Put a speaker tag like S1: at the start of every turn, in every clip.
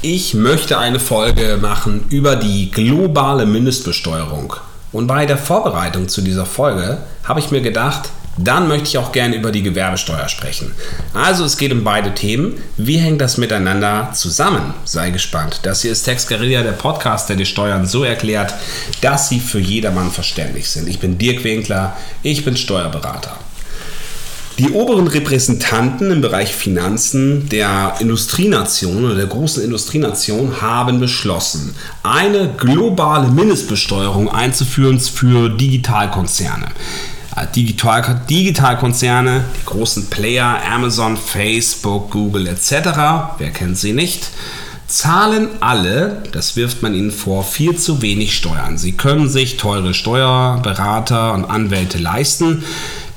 S1: Ich möchte eine Folge machen über die globale Mindestbesteuerung. Und bei der Vorbereitung zu dieser Folge habe ich mir gedacht, dann möchte ich auch gerne über die Gewerbesteuer sprechen. Also es geht um beide Themen. Wie hängt das miteinander zusammen? Sei gespannt. Das hier ist Tex Guerilla, der Podcast, der die Steuern so erklärt, dass sie für jedermann verständlich sind. Ich bin Dirk Winkler, ich bin Steuerberater. Die oberen Repräsentanten im Bereich Finanzen der Industrienation oder der großen Industrienation haben beschlossen, eine globale Mindestbesteuerung einzuführen für Digitalkonzerne. Äh, Digital, Digitalkonzerne, die großen Player, Amazon, Facebook, Google etc., wer kennt sie nicht, zahlen alle, das wirft man ihnen vor, viel zu wenig Steuern. Sie können sich teure Steuerberater und Anwälte leisten.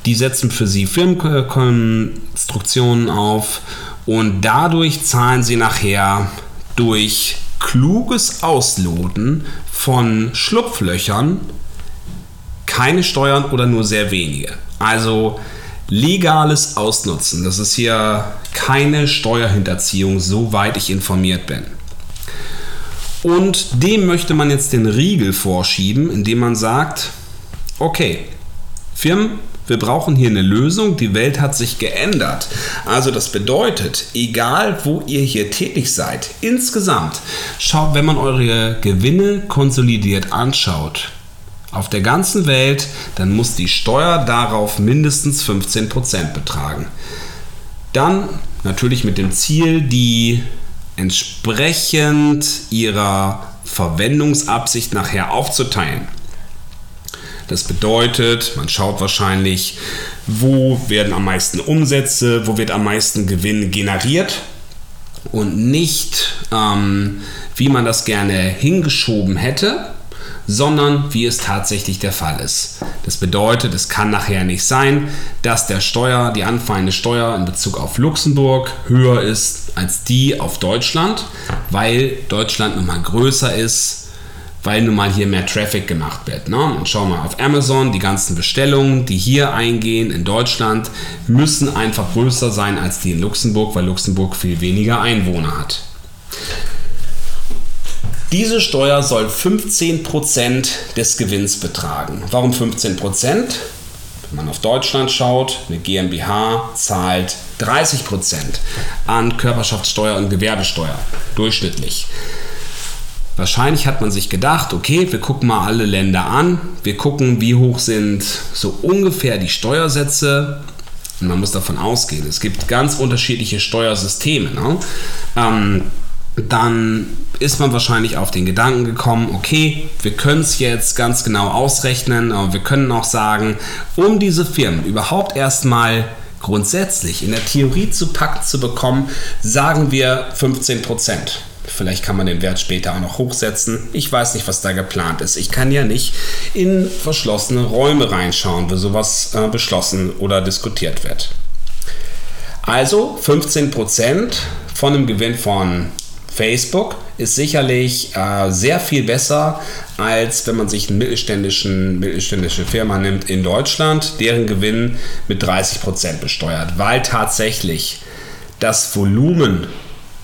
S1: Die setzen für sie Firmenkonstruktionen auf und dadurch zahlen sie nachher durch kluges Ausloten von Schlupflöchern keine Steuern oder nur sehr wenige. Also legales Ausnutzen. Das ist hier keine Steuerhinterziehung, soweit ich informiert bin. Und dem möchte man jetzt den Riegel vorschieben, indem man sagt, okay, Firmen wir brauchen hier eine Lösung. Die Welt hat sich geändert. Also das bedeutet, egal wo ihr hier tätig seid, insgesamt, schaut, wenn man eure Gewinne konsolidiert anschaut, auf der ganzen Welt, dann muss die Steuer darauf mindestens 15% betragen. Dann natürlich mit dem Ziel, die entsprechend ihrer Verwendungsabsicht nachher aufzuteilen. Das bedeutet, man schaut wahrscheinlich, wo werden am meisten Umsätze, wo wird am meisten Gewinn generiert und nicht, ähm, wie man das gerne hingeschoben hätte, sondern wie es tatsächlich der Fall ist. Das bedeutet, es kann nachher nicht sein, dass der Steuer, die anfallende Steuer in Bezug auf Luxemburg höher ist als die auf Deutschland, weil Deutschland nun mal größer ist weil nun mal hier mehr Traffic gemacht wird. Ne? Und schau mal auf Amazon, die ganzen Bestellungen, die hier eingehen in Deutschland, müssen einfach größer sein als die in Luxemburg, weil Luxemburg viel weniger Einwohner hat. Diese Steuer soll 15% des Gewinns betragen. Warum 15%? Wenn man auf Deutschland schaut, eine GmbH zahlt 30% an Körperschaftssteuer und Gewerbesteuer durchschnittlich. Wahrscheinlich hat man sich gedacht, okay, wir gucken mal alle Länder an, wir gucken, wie hoch sind so ungefähr die Steuersätze. Und man muss davon ausgehen, es gibt ganz unterschiedliche Steuersysteme. Ne? Ähm, dann ist man wahrscheinlich auf den Gedanken gekommen, okay, wir können es jetzt ganz genau ausrechnen, aber wir können auch sagen, um diese Firmen überhaupt erstmal grundsätzlich in der Theorie zu packen zu bekommen, sagen wir 15 Prozent. Vielleicht kann man den Wert später auch noch hochsetzen. Ich weiß nicht, was da geplant ist. Ich kann ja nicht in verschlossene Räume reinschauen, wo sowas äh, beschlossen oder diskutiert wird. Also 15% von einem Gewinn von Facebook ist sicherlich äh, sehr viel besser, als wenn man sich eine mittelständischen, mittelständische Firma nimmt in Deutschland, deren Gewinn mit 30% besteuert, weil tatsächlich das Volumen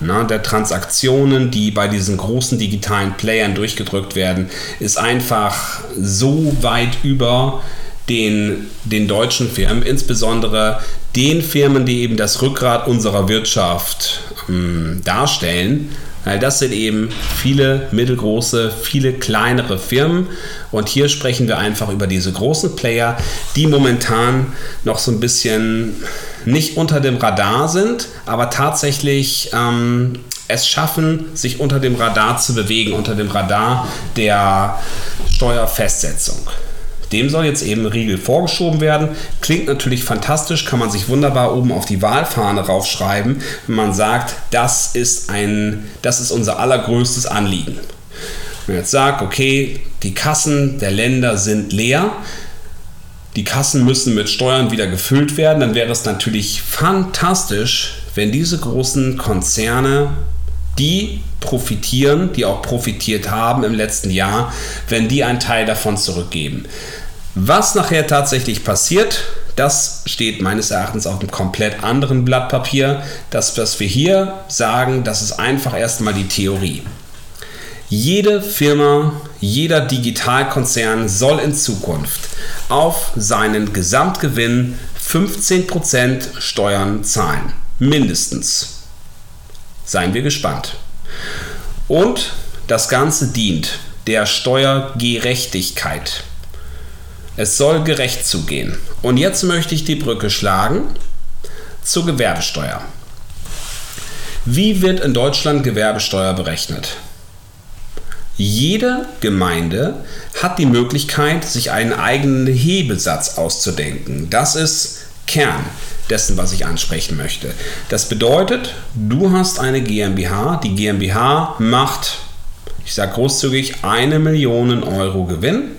S1: na, der Transaktionen, die bei diesen großen digitalen Playern durchgedrückt werden, ist einfach so weit über den, den deutschen Firmen, insbesondere den Firmen, die eben das Rückgrat unserer Wirtschaft ähm, darstellen. Weil das sind eben viele mittelgroße, viele kleinere Firmen. Und hier sprechen wir einfach über diese großen Player, die momentan noch so ein bisschen nicht unter dem Radar sind, aber tatsächlich ähm, es schaffen, sich unter dem Radar zu bewegen, unter dem Radar der Steuerfestsetzung. Dem soll jetzt eben Riegel vorgeschoben werden. Klingt natürlich fantastisch, kann man sich wunderbar oben auf die Wahlfahne raufschreiben, wenn man sagt, das ist, ein, das ist unser allergrößtes Anliegen. Wenn man jetzt sagt, okay, die Kassen der Länder sind leer, die Kassen müssen mit Steuern wieder gefüllt werden, dann wäre es natürlich fantastisch, wenn diese großen Konzerne, die profitieren, die auch profitiert haben im letzten Jahr, wenn die einen Teil davon zurückgeben. Was nachher tatsächlich passiert, Das steht meines Erachtens auf einem komplett anderen Blatt Papier. Das, was wir hier sagen, das ist einfach erstmal die Theorie. Jede Firma, jeder Digitalkonzern soll in Zukunft auf seinen Gesamtgewinn 15% Steuern zahlen. Mindestens. Seien wir gespannt. Und das Ganze dient der Steuergerechtigkeit. Es soll gerecht zugehen. Und jetzt möchte ich die Brücke schlagen zur Gewerbesteuer. Wie wird in Deutschland Gewerbesteuer berechnet? Jede Gemeinde hat die Möglichkeit, sich einen eigenen Hebesatz auszudenken. Das ist Kern dessen, was ich ansprechen möchte. Das bedeutet, du hast eine GmbH, die GmbH macht, ich sage großzügig, eine Million Euro Gewinn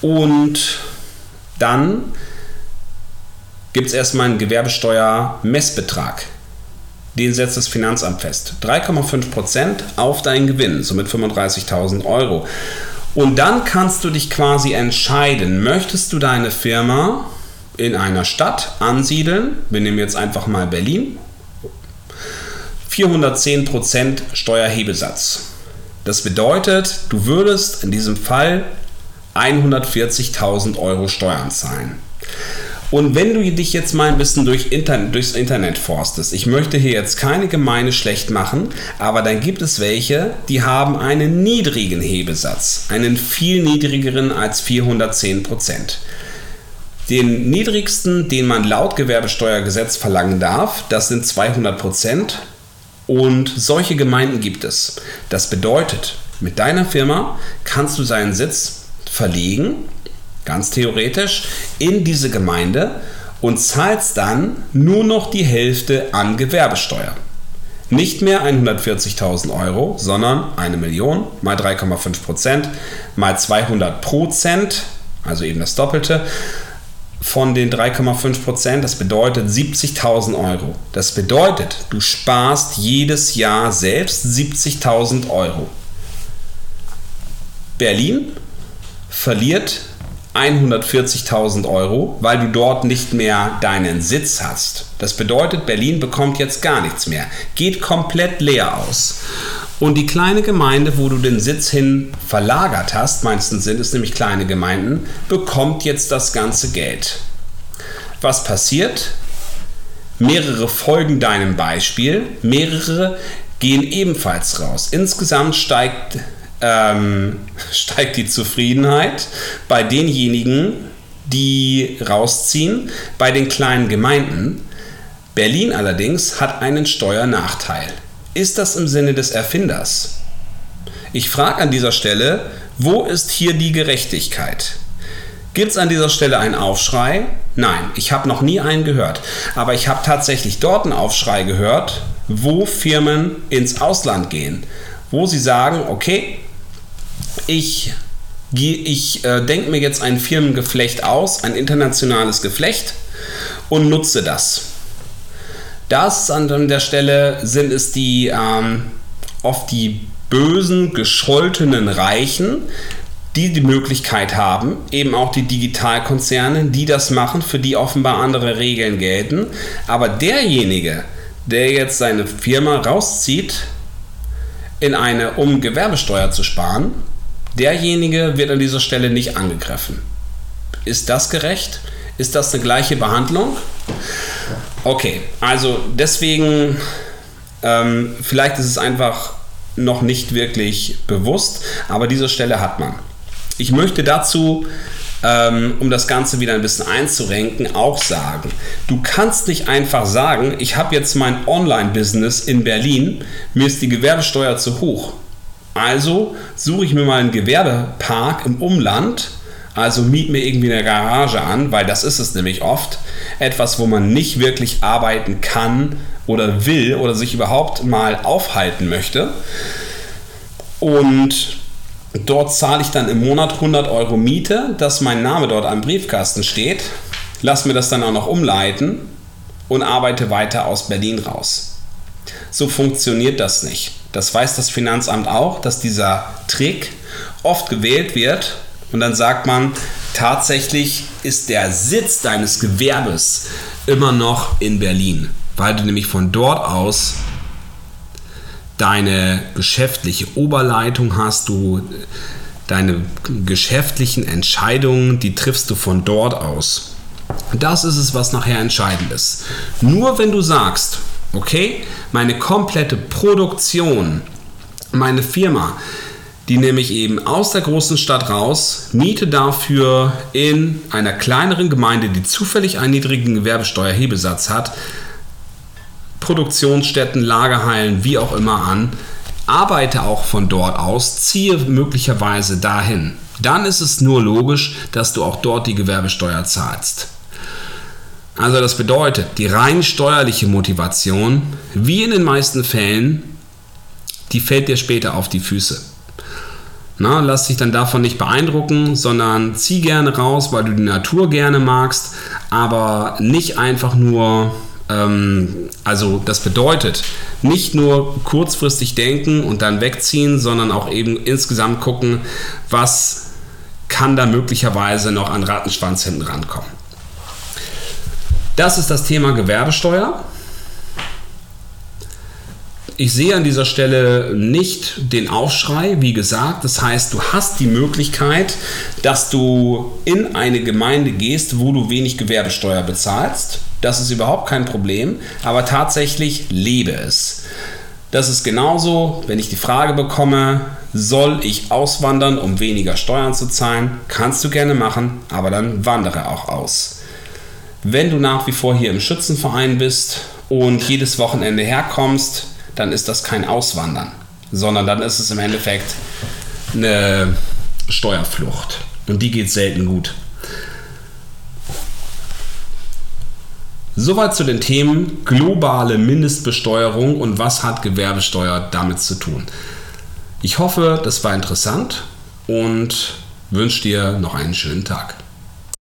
S1: und dann gibt es erstmal einen Gewerbesteuer-Messbetrag. Den setzt das Finanzamt fest. 3,5% auf deinen Gewinn, somit 35.000 Euro. Und dann kannst du dich quasi entscheiden, möchtest du deine Firma in einer Stadt ansiedeln? Wir nehmen jetzt einfach mal Berlin. 410% Steuerhebesatz. Das bedeutet, du würdest in diesem Fall 140.000 Euro Steuern zahlen. Und wenn du dich jetzt mal ein bisschen durch Internet, durchs Internet forstest, ich möchte hier jetzt keine Gemeinde schlecht machen, aber dann gibt es welche, die haben einen niedrigen Hebesatz, einen viel niedrigeren als 410 Prozent. Den niedrigsten, den man laut Gewerbesteuergesetz verlangen darf, das sind 200 Prozent. Und solche Gemeinden gibt es. Das bedeutet, mit deiner Firma kannst du seinen Sitz verlegen ganz theoretisch, in diese Gemeinde und zahlst dann nur noch die Hälfte an Gewerbesteuer. Nicht mehr 140.000 Euro, sondern eine Million mal 3,5 Prozent mal 200 Prozent, also eben das Doppelte von den 3,5 Prozent. Das bedeutet 70.000 Euro. Das bedeutet, du sparst jedes Jahr selbst 70.000 Euro. Berlin verliert 140.000 Euro, weil du dort nicht mehr deinen Sitz hast. Das bedeutet, Berlin bekommt jetzt gar nichts mehr, geht komplett leer aus. Und die kleine Gemeinde, wo du den Sitz hin verlagert hast, meistens sind es nämlich kleine Gemeinden, bekommt jetzt das ganze Geld. Was passiert? Mehrere folgen deinem Beispiel, mehrere gehen ebenfalls raus. Insgesamt steigt ähm, steigt die Zufriedenheit bei denjenigen, die rausziehen, bei den kleinen Gemeinden. Berlin allerdings hat einen Steuernachteil. Ist das im Sinne des Erfinders? Ich frage an dieser Stelle, wo ist hier die Gerechtigkeit? Gibt es an dieser Stelle einen Aufschrei? Nein, ich habe noch nie einen gehört. Aber ich habe tatsächlich dort einen Aufschrei gehört, wo Firmen ins Ausland gehen, wo sie sagen, okay, ich, ich äh, denke mir jetzt ein Firmengeflecht aus, ein internationales Geflecht und nutze das. Das an der Stelle sind es die ähm, oft die bösen, gescholtenen Reichen, die die Möglichkeit haben, eben auch die Digitalkonzerne, die das machen, für die offenbar andere Regeln gelten. Aber derjenige, der jetzt seine Firma rauszieht, in eine, um Gewerbesteuer zu sparen, derjenige wird an dieser Stelle nicht angegriffen. Ist das gerecht? Ist das eine gleiche Behandlung? Okay, also deswegen, ähm, vielleicht ist es einfach noch nicht wirklich bewusst, aber diese Stelle hat man. Ich möchte dazu, ähm, um das Ganze wieder ein bisschen einzurenken, auch sagen, du kannst nicht einfach sagen, ich habe jetzt mein Online-Business in Berlin, mir ist die Gewerbesteuer zu hoch. Also suche ich mir mal einen Gewerbepark im Umland, also miet mir irgendwie eine Garage an, weil das ist es nämlich oft. Etwas, wo man nicht wirklich arbeiten kann oder will oder sich überhaupt mal aufhalten möchte. Und dort zahle ich dann im Monat 100 Euro Miete, dass mein Name dort am Briefkasten steht. Lass mir das dann auch noch umleiten und arbeite weiter aus Berlin raus. So funktioniert das nicht. Das weiß das Finanzamt auch, dass dieser Trick oft gewählt wird und dann sagt man, tatsächlich ist der Sitz deines Gewerbes immer noch in Berlin, weil du nämlich von dort aus deine geschäftliche Oberleitung hast, du deine geschäftlichen Entscheidungen, die triffst du von dort aus. Das ist es, was nachher entscheidend ist. Nur wenn du sagst, okay, meine komplette Produktion, meine Firma, die nehme ich eben aus der großen Stadt raus, miete dafür in einer kleineren Gemeinde, die zufällig einen niedrigen Gewerbesteuerhebesatz hat, Produktionsstätten, Lagerhallen, wie auch immer an, arbeite auch von dort aus, ziehe möglicherweise dahin. Dann ist es nur logisch, dass du auch dort die Gewerbesteuer zahlst. Also das bedeutet, die rein steuerliche Motivation, wie in den meisten Fällen, die fällt dir später auf die Füße. Na, lass dich dann davon nicht beeindrucken, sondern zieh gerne raus, weil du die Natur gerne magst, aber nicht einfach nur, ähm, also das bedeutet, nicht nur kurzfristig denken und dann wegziehen, sondern auch eben insgesamt gucken, was kann da möglicherweise noch an Rattenschwanz hinten rankommen. Das ist das Thema Gewerbesteuer. Ich sehe an dieser Stelle nicht den Aufschrei, wie gesagt. Das heißt, du hast die Möglichkeit, dass du in eine Gemeinde gehst, wo du wenig Gewerbesteuer bezahlst. Das ist überhaupt kein Problem, aber tatsächlich lebe es. Das ist genauso, wenn ich die Frage bekomme, soll ich auswandern, um weniger Steuern zu zahlen? Kannst du gerne machen, aber dann wandere auch aus. Wenn du nach wie vor hier im Schützenverein bist und jedes Wochenende herkommst, dann ist das kein Auswandern, sondern dann ist es im Endeffekt eine Steuerflucht. Und die geht selten gut. Soweit zu den Themen globale Mindestbesteuerung und was hat Gewerbesteuer damit zu tun. Ich hoffe, das war interessant und wünsche dir noch einen schönen Tag.